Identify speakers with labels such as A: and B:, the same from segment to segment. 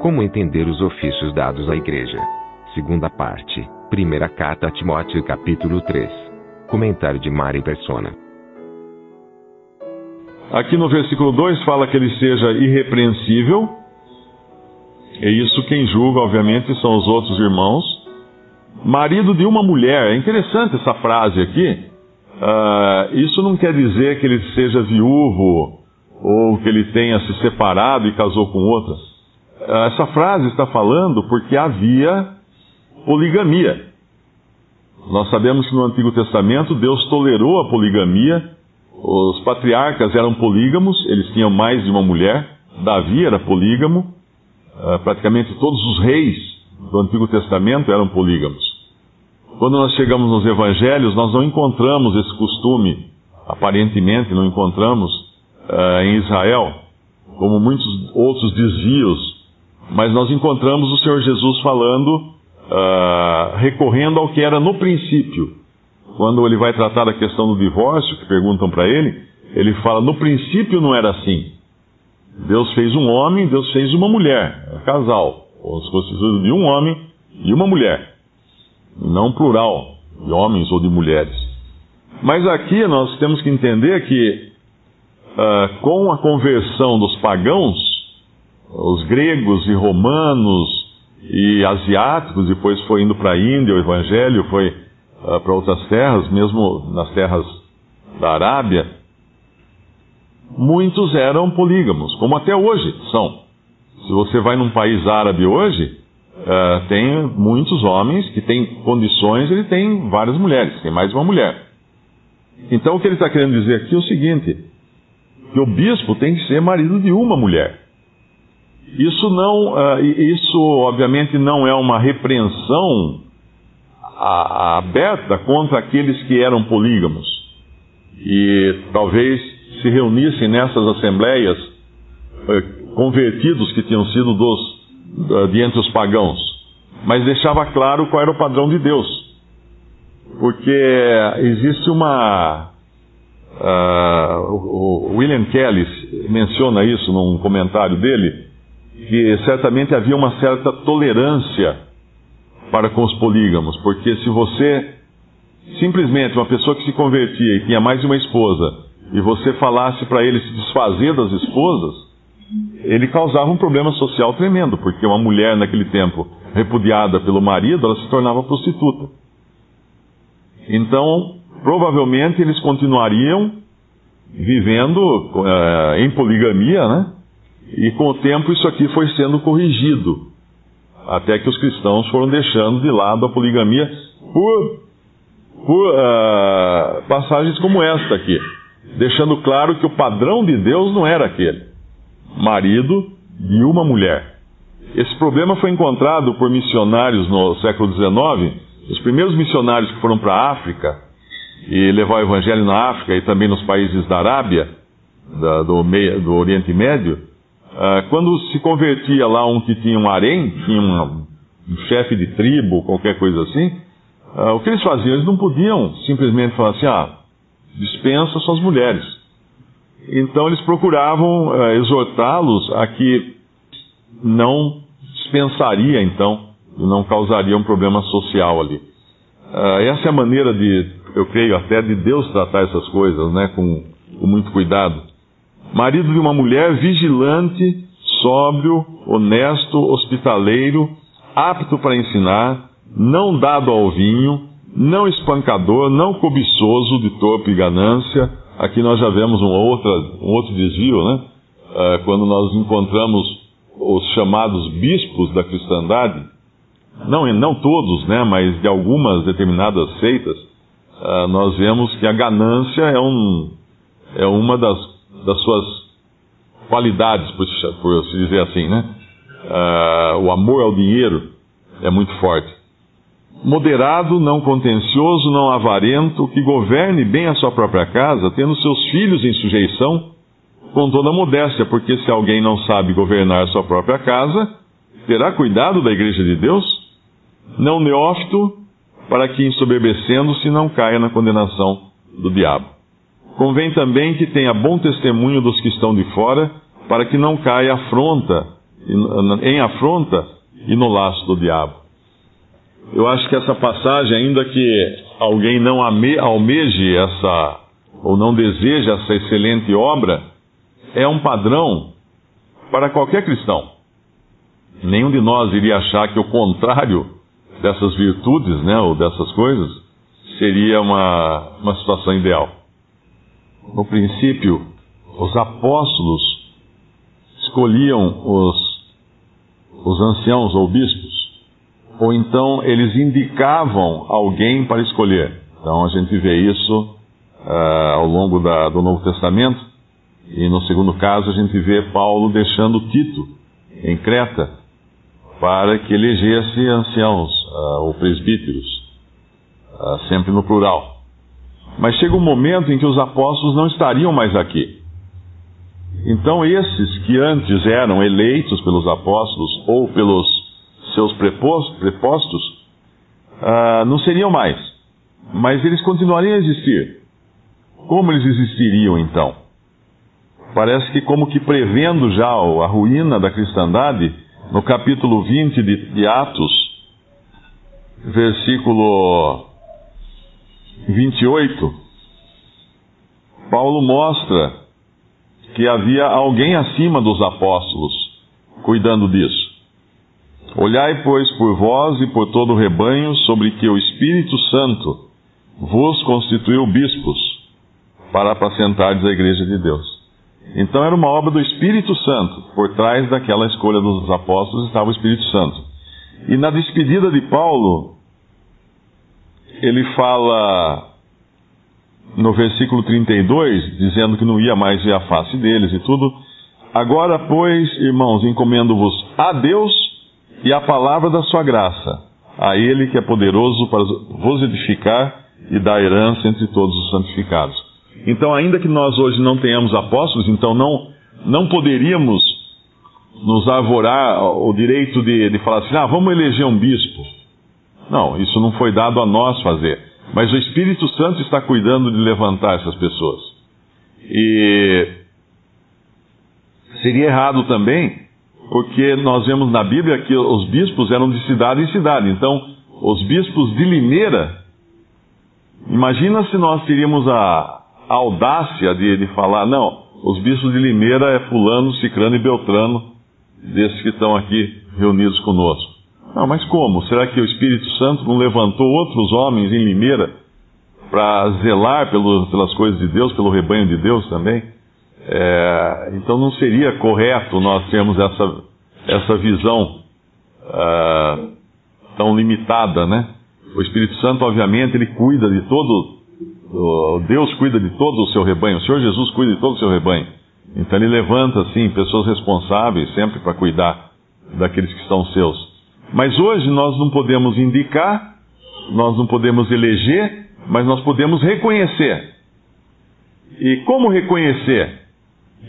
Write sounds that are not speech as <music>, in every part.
A: Como entender os ofícios dados à igreja? Segunda parte. Primeira carta a Timóteo, capítulo 3. Comentário de Mari Persona.
B: Aqui no versículo 2 fala que ele seja irrepreensível. E isso quem julga, obviamente, são os outros irmãos. Marido de uma mulher. É interessante essa frase aqui. Uh, isso não quer dizer que ele seja viúvo ou que ele tenha se separado e casou com outra. Uh, essa frase está falando porque havia poligamia. Nós sabemos que no Antigo Testamento Deus tolerou a poligamia. Os patriarcas eram polígamos, eles tinham mais de uma mulher. Davi era polígamo. Uh, praticamente todos os reis do Antigo Testamento eram polígamos. Quando nós chegamos nos evangelhos, nós não encontramos esse costume, aparentemente não encontramos uh, em Israel, como muitos outros desvios, mas nós encontramos o Senhor Jesus falando, uh, recorrendo ao que era no princípio. Quando ele vai tratar da questão do divórcio, que perguntam para ele, ele fala: no princípio não era assim. Deus fez um homem, Deus fez uma mulher, casal, ou se fosse de um homem e uma mulher não plural, de homens ou de mulheres. Mas aqui nós temos que entender que, uh, com a conversão dos pagãos, os gregos e romanos e asiáticos, depois foi indo para a Índia, o Evangelho foi uh, para outras terras, mesmo nas terras da Arábia, muitos eram polígamos, como até hoje são. Se você vai num país árabe hoje, Uh, tem muitos homens que têm condições, ele tem várias mulheres, tem mais de uma mulher. Então o que ele está querendo dizer aqui é o seguinte: que o bispo tem que ser marido de uma mulher. Isso não, uh, isso obviamente não é uma repreensão aberta contra aqueles que eram polígamos e talvez se reunissem nessas assembleias uh, convertidos que tinham sido dos de entre os pagãos, mas deixava claro qual era o padrão de Deus. Porque existe uma. Uh, o William Kelly menciona isso num comentário dele, que certamente havia uma certa tolerância para com os polígamos, porque se você simplesmente uma pessoa que se convertia e tinha mais de uma esposa, e você falasse para ele se desfazer das esposas, ele causava um problema social tremendo, porque uma mulher naquele tempo repudiada pelo marido, ela se tornava prostituta. Então, provavelmente eles continuariam vivendo uh, em poligamia, né? E com o tempo isso aqui foi sendo corrigido, até que os cristãos foram deixando de lado a poligamia por, por uh, passagens como esta aqui, deixando claro que o padrão de Deus não era aquele marido de uma mulher. Esse problema foi encontrado por missionários no século XIX. Os primeiros missionários que foram para a África e levar o evangelho na África e também nos países da Arábia, da, do, do, Oriente Médio, uh, quando se convertia lá um que tinha um harém, tinha uma, um chefe de tribo, qualquer coisa assim, uh, o que eles faziam? Eles não podiam simplesmente falar assim, ah, dispensa suas mulheres. Então eles procuravam uh, exortá-los a que não dispensaria, então, não causaria um problema social ali. Essa é a maneira de, eu creio até, de Deus tratar essas coisas, né, com, com muito cuidado. Marido de uma mulher vigilante, sóbrio, honesto, hospitaleiro, apto para ensinar, não dado ao vinho, não espancador, não cobiçoso de torpe ganância, Aqui nós já vemos um, um outro desvio, né? Uh, quando nós encontramos os chamados bispos da cristandade, não, não todos, né? Mas de algumas determinadas seitas, uh, nós vemos que a ganância é, um, é uma das das suas qualidades, por, por se dizer assim, né? Uh, o amor ao dinheiro é muito forte. Moderado, não contencioso, não avarento, que governe bem a sua própria casa, tendo seus filhos em sujeição, com toda modéstia, porque se alguém não sabe governar a sua própria casa, terá cuidado da igreja de Deus? Não neófito, para que ensoberbecendo-se não caia na condenação do diabo. Convém também que tenha bom testemunho dos que estão de fora, para que não caia afronta, em afronta e no laço do diabo. Eu acho que essa passagem, ainda que alguém não almeje essa, ou não deseje essa excelente obra, é um padrão para qualquer cristão. Nenhum de nós iria achar que o contrário dessas virtudes, né, ou dessas coisas, seria uma, uma situação ideal. No princípio, os apóstolos escolhiam os, os anciãos ou bispos, ou então eles indicavam alguém para escolher. Então a gente vê isso uh, ao longo da, do Novo Testamento, e no segundo caso a gente vê Paulo deixando Tito em Creta para que elegesse anciãos uh, ou presbíteros, uh, sempre no plural. Mas chega um momento em que os apóstolos não estariam mais aqui. Então, esses que antes eram eleitos pelos apóstolos ou pelos seus prepostos, uh, não seriam mais. Mas eles continuariam a existir. Como eles existiriam então? Parece que, como que prevendo já a ruína da cristandade, no capítulo 20 de, de Atos, versículo 28, Paulo mostra que havia alguém acima dos apóstolos cuidando disso. Olhai, pois, por vós e por todo o rebanho, sobre que o Espírito Santo vos constituiu bispos, para apacentardes a igreja de Deus. Então era uma obra do Espírito Santo. Por trás daquela escolha dos apóstolos estava o Espírito Santo. E na despedida de Paulo, ele fala no versículo 32, dizendo que não ia mais ver a face deles e tudo. Agora, pois, irmãos, encomendo-vos a Deus e a palavra da sua graça, a Ele que é poderoso para vos edificar e dar herança entre todos os santificados. Então, ainda que nós hoje não tenhamos apóstolos, então não, não poderíamos nos arvorar o direito de, de falar assim: ah, vamos eleger um bispo. Não, isso não foi dado a nós fazer. Mas o Espírito Santo está cuidando de levantar essas pessoas. E seria errado também, porque nós vemos na Bíblia que os bispos eram de cidade em cidade. Então, os bispos de Limeira, imagina se nós teríamos a, a audácia de, de falar, não, os bispos de Limeira é fulano, cicrano e beltrano, desses que estão aqui reunidos conosco. Não, mas como? Será que o Espírito Santo não levantou outros homens em Limeira para zelar pelo, pelas coisas de Deus, pelo rebanho de Deus também? É, então não seria correto nós termos essa, essa visão uh, tão limitada, né? O Espírito Santo, obviamente, ele cuida de todo Deus cuida de todo o seu rebanho, o Senhor Jesus cuida de todo o seu rebanho. Então ele levanta, assim, pessoas responsáveis sempre para cuidar daqueles que são seus. Mas hoje nós não podemos indicar, nós não podemos eleger, mas nós podemos reconhecer. E como reconhecer?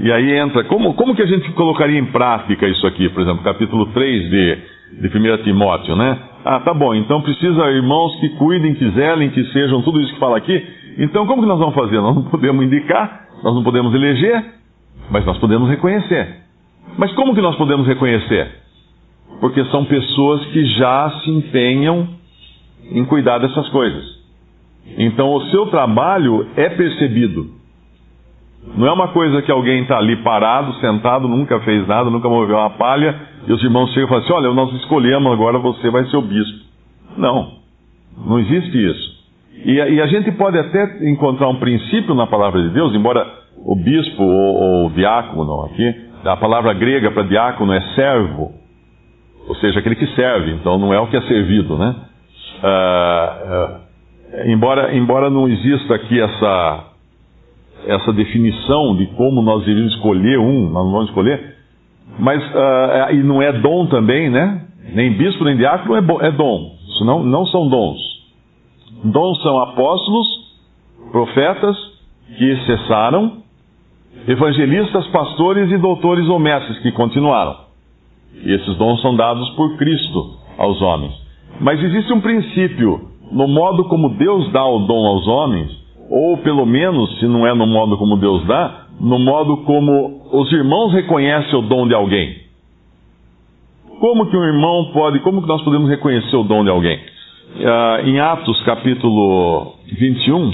B: E aí entra, como, como que a gente colocaria em prática isso aqui? Por exemplo, capítulo 3 de, de 1 Timóteo, né? Ah, tá bom, então precisa irmãos que cuidem, que zelem, que sejam tudo isso que fala aqui, então, como que nós vamos fazer? Nós não podemos indicar, nós não podemos eleger, mas nós podemos reconhecer. Mas como que nós podemos reconhecer? Porque são pessoas que já se empenham em cuidar dessas coisas. Então, o seu trabalho é percebido. Não é uma coisa que alguém está ali parado, sentado, nunca fez nada, nunca moveu uma palha, e os irmãos chegam e falam assim: Olha, nós escolhemos, agora você vai ser o bispo. Não, não existe isso. E, e, a gente pode até encontrar um princípio na palavra de Deus, embora o bispo ou, ou o diácono aqui, a palavra grega para diácono é servo, ou seja, aquele que serve, então não é o que é servido, né? Uh, uh, embora, embora não exista aqui essa, essa definição de como nós devemos escolher um, nós não vamos escolher, mas uh, e não é dom também, né? Nem bispo nem diácono é, é dom, não, não são dons. Dons são apóstolos, profetas que cessaram, evangelistas, pastores e doutores ou mestres que continuaram. E esses dons são dados por Cristo aos homens. Mas existe um princípio no modo como Deus dá o dom aos homens, ou pelo menos, se não é no modo como Deus dá, no modo como os irmãos reconhecem o dom de alguém. Como que um irmão pode, como que nós podemos reconhecer o dom de alguém? Uh, em Atos capítulo 21,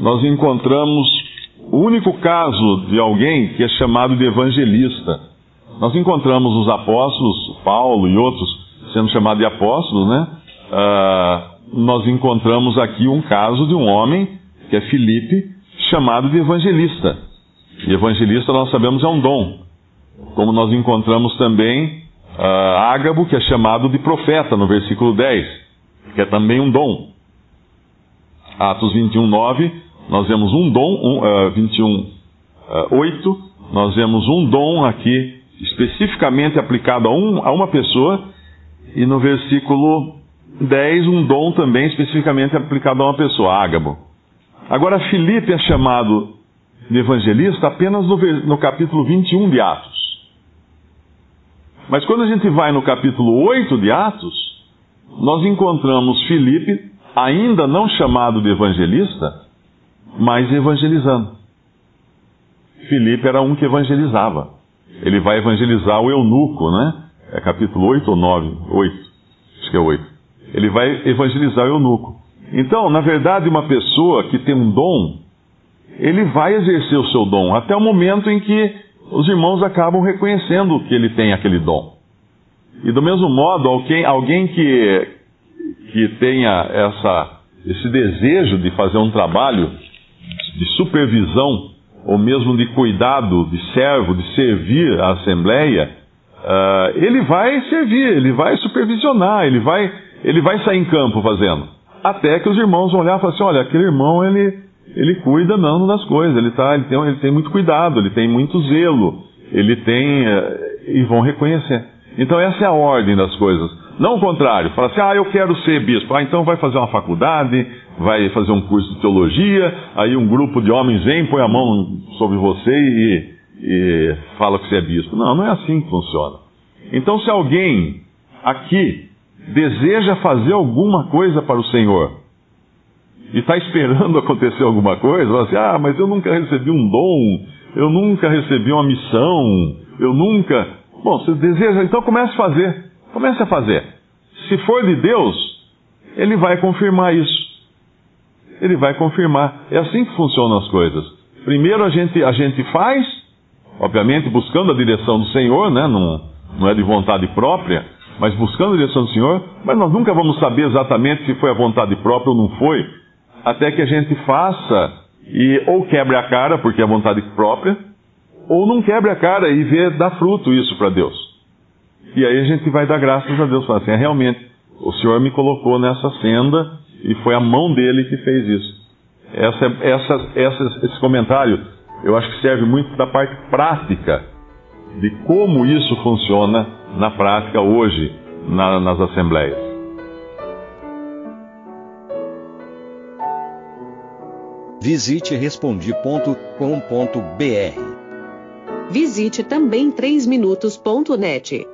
B: nós encontramos o único caso de alguém que é chamado de evangelista. Nós encontramos os apóstolos, Paulo e outros, sendo chamados de apóstolos, né? Uh, nós encontramos aqui um caso de um homem, que é Filipe, chamado de evangelista. E evangelista, nós sabemos, é um dom. Como nós encontramos também uh, Ágabo, que é chamado de profeta, no versículo 10, que é também um dom. Atos 21, 9, nós vemos um dom, um, uh, 21, uh, 8, nós vemos um dom aqui especificamente aplicado a, um, a uma pessoa, e no versículo 10, um dom também especificamente aplicado a uma pessoa, Ágabo. Agora, Filipe é chamado de evangelista apenas no, no capítulo 21 de Atos. Mas quando a gente vai no capítulo 8 de Atos, nós encontramos Filipe, ainda não chamado de evangelista, mas evangelizando. Filipe era um que evangelizava. Ele vai evangelizar o eunuco, né? É capítulo 8 ou 9? 8. Acho que é 8. Ele vai evangelizar o eunuco. Então, na verdade, uma pessoa que tem um dom, ele vai exercer o seu dom até o momento em que os irmãos acabam reconhecendo que ele tem aquele dom. E do mesmo modo, alguém, alguém que, que tenha essa, esse desejo de fazer um trabalho de supervisão, ou mesmo de cuidado, de servo, de servir a Assembleia, uh, ele vai servir, ele vai supervisionar, ele vai, ele vai sair em campo fazendo. Até que os irmãos vão olhar e falar assim: olha, aquele irmão ele, ele cuida não das coisas, ele, tá, ele, tem, ele tem muito cuidado, ele tem muito zelo, ele tem. Uh, e vão reconhecer. Então essa é a ordem das coisas. Não o contrário, fala assim, ah, eu quero ser bispo. Ah, então vai fazer uma faculdade, vai fazer um curso de teologia, aí um grupo de homens vem, põe a mão sobre você e, e fala que você é bispo. Não, não é assim que funciona. Então se alguém aqui deseja fazer alguma coisa para o Senhor, e está esperando <laughs> acontecer alguma coisa, fala assim, ah, mas eu nunca recebi um dom, eu nunca recebi uma missão, eu nunca. Bom, você deseja, então comece a fazer. Comece a fazer. Se for de Deus, Ele vai confirmar isso. Ele vai confirmar. É assim que funcionam as coisas. Primeiro a gente, a gente faz, obviamente buscando a direção do Senhor, né? não, não é de vontade própria, mas buscando a direção do Senhor, mas nós nunca vamos saber exatamente se foi a vontade própria ou não foi, até que a gente faça e ou quebre a cara, porque é a vontade própria, ou não quebre a cara e vê dar fruto isso para Deus. E aí a gente vai dar graças a Deus, falar assim, é, realmente, o Senhor me colocou nessa senda e foi a mão dele que fez isso. Essa, essa, essa, esse comentário eu acho que serve muito da parte prática de como isso funciona na prática hoje na, nas assembleias.
C: Visite respondi.com.br.
D: Visite também 3minutos.net.